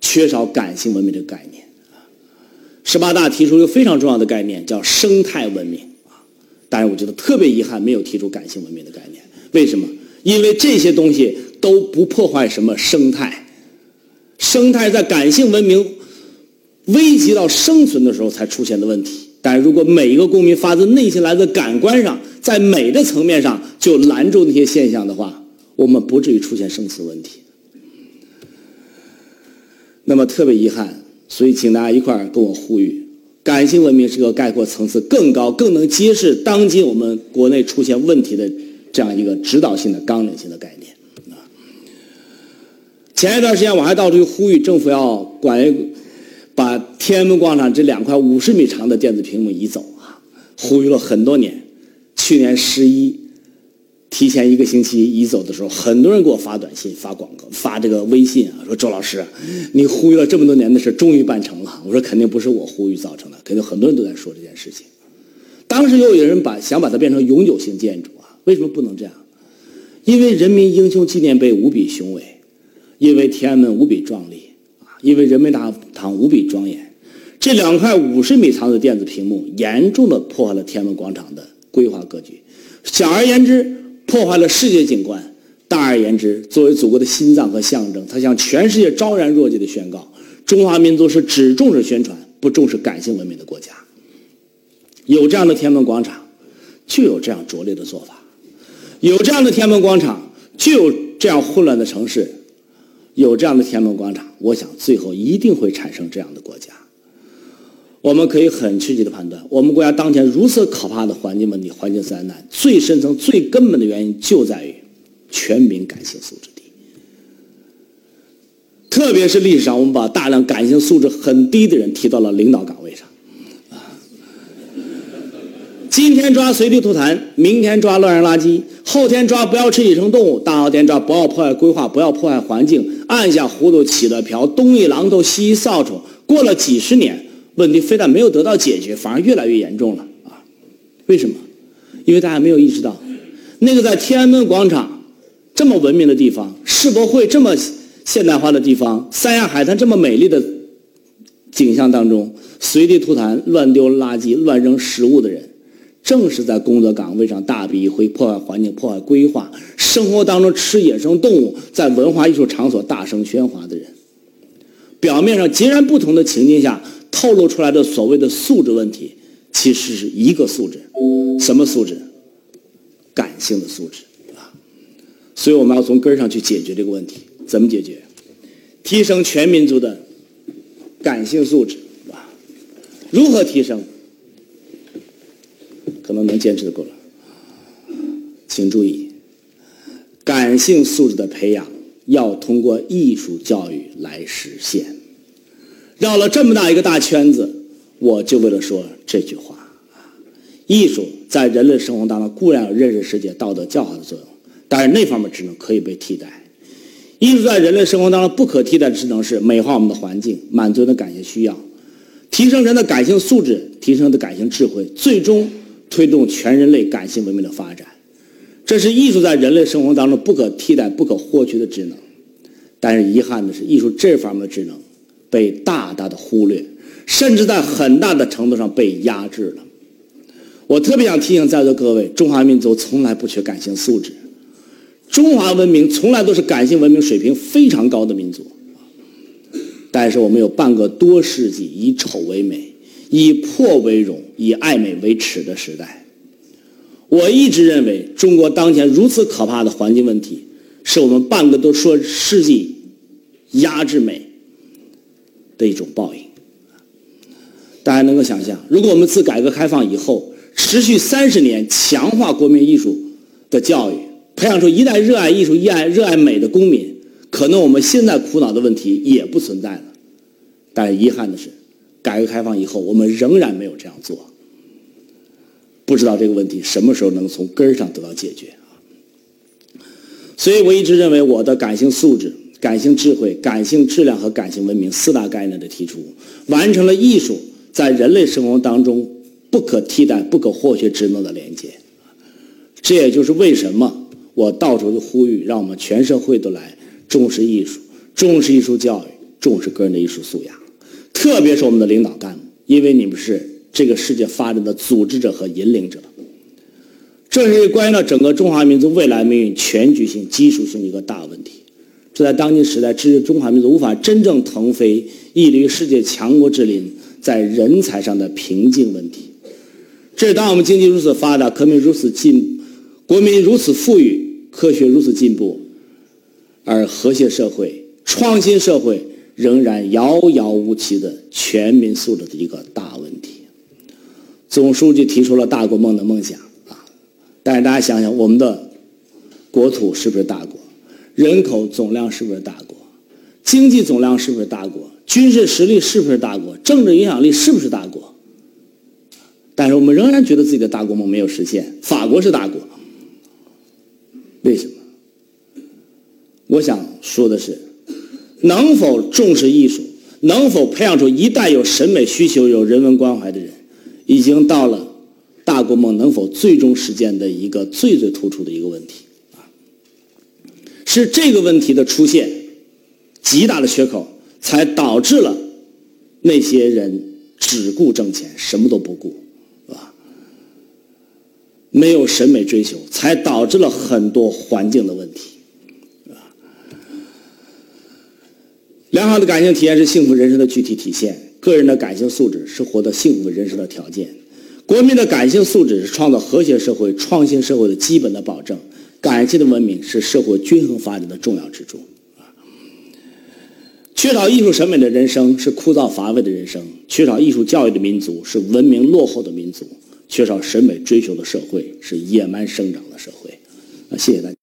缺少感性文明这个概念。十八大提出一个非常重要的概念，叫生态文明啊。但是我觉得特别遗憾，没有提出感性文明的概念。为什么？因为这些东西都不破坏什么生态，生态在感性文明危及到生存的时候才出现的问题。但如果每一个公民发自内心来的感官上，在美的层面上就拦住那些现象的话，我们不至于出现生死问题。那么特别遗憾。所以，请大家一块儿跟我呼吁，感性文明是个概括层次更高、更能揭示当今我们国内出现问题的这样一个指导性的纲领性的概念。啊，前一段时间我还到处呼吁政府要管，把天安门广场这两块五十米长的电子屏幕移走啊，呼吁了很多年。去年十一。提前一个星期移走的时候，很多人给我发短信、发广告、发这个微信啊，说周老师，你呼吁了这么多年的事，终于办成了。我说肯定不是我呼吁造成的，肯定很多人都在说这件事情。当时又有人把想把它变成永久性建筑啊，为什么不能这样？因为人民英雄纪念碑无比雄伟，因为天安门无比壮丽啊，因为人民大堂无比庄严。这两块五十米长的电子屏幕，严重的破坏了天安门广场的规划格局。简而言之。破坏了世界景观。大而言之，作为祖国的心脏和象征，它向全世界昭然若揭的宣告：中华民族是只重视宣传、不重视感性文明的国家。有这样的天安门广场，就有这样拙劣的做法；有这样的天安门广场，就有这样混乱的城市；有这样的天安门广场，我想最后一定会产生这样的国家。我们可以很直接的判断，我们国家当前如此可怕的环境问题、环境灾难，最深层、最根本的原因就在于全民感性素质低。特别是历史上，我们把大量感性素质很低的人提到了领导岗位上。今天抓随地吐痰，明天抓乱扔垃圾，后天抓不要吃野生动物，大后天抓不要破坏规划、不要破坏环境，按下葫芦起了瓢，东一榔头西一扫帚，过了几十年。问题非但没有得到解决，反而越来越严重了啊！为什么？因为大家没有意识到，那个在天安门广场这么文明的地方，世博会这么现代化的地方，三亚海滩这么美丽的景象当中，随地吐痰、乱丢垃圾、乱扔食物的人，正是在工作岗位上大笔一挥，破坏环境、破坏规划；生活当中吃野生动物，在文化艺术场所大声喧哗的人。表面上截然不同的情境下。透露出来的所谓的素质问题，其实是一个素质，什么素质？感性的素质啊！所以我们要从根儿上去解决这个问题。怎么解决？提升全民族的感性素质啊！如何提升？可能能坚持的够了。请注意，感性素质的培养要通过艺术教育来实现。绕了这么大一个大圈子，我就为了说这句话：艺术在人类生活当中固然有认识世界、道德教化的作用，但是那方面职能可以被替代。艺术在人类生活当中不可替代的职能是美化我们的环境，满足人的感性需要，提升人的感性素质，提升的感性智慧，最终推动全人类感性文明的发展。这是艺术在人类生活当中不可替代、不可或缺的职能。但是遗憾的是，艺术这方面的职能被大大的忽略，甚至在很大的程度上被压制了。我特别想提醒在座各位，中华民族从来不缺感性素质。中华文明从来都是感性文明水平非常高的民族，但是我们有半个多世纪以丑为美、以破为荣、以爱美为耻的时代。我一直认为，中国当前如此可怕的环境问题，是我们半个多说世纪压制美的一种报应。大家能够想象，如果我们自改革开放以后持续三十年强化国民艺术的教育，培养出一代热爱艺术、热爱热爱美的公民，可能我们现在苦恼的问题也不存在了。但遗憾的是，改革开放以后，我们仍然没有这样做。不知道这个问题什么时候能从根儿上得到解决啊？所以我一直认为，我的感性素质、感性智慧、感性质量和感性文明四大概念的提出，完成了艺术在人类生活当中不可替代、不可或缺职能的连接。这也就是为什么。我到处就呼吁，让我们全社会都来重视艺术，重视艺术教育，重视个人的艺术素养，特别是我们的领导干部，因为你们是这个世界发展的组织者和引领者。这是关于到整个中华民族未来命运全局性、基础性的一个大问题。这在当今时代，致使中华民族无法真正腾飞，屹立于世界强国之林，在人才上的瓶颈问题。这是当我们经济如此发达，革命如此进。国民如此富裕，科学如此进步，而和谐社会、创新社会仍然遥遥无期的全民素质的一个大问题。总书记提出了大国梦的梦想啊，但是大家想想，我们的国土是不是大国？人口总量是不是大国？经济总量是不是大国？军事实力是不是大国？政治影响力是不是大国？但是我们仍然觉得自己的大国梦没有实现。法国是大国。为什么？我想说的是，能否重视艺术，能否培养出一代有审美需求、有人文关怀的人，已经到了大国梦能否最终实现的一个最最突出的一个问题！是这个问题的出现，极大的缺口，才导致了那些人只顾挣钱，什么都不顾。啊没有审美追求，才导致了很多环境的问题，良好的感性体验是幸福人生的具体体现，个人的感性素质是获得幸福人生的条件，国民的感性素质是创造和谐社会、创新社会的基本的保证，感性的文明是社会均衡发展的重要支柱。缺少艺术审美的人生是枯燥乏味的人生，缺少艺术教育的民族是文明落后的民族。缺少审美追求的社会是野蛮生长的社会，啊，谢谢大家。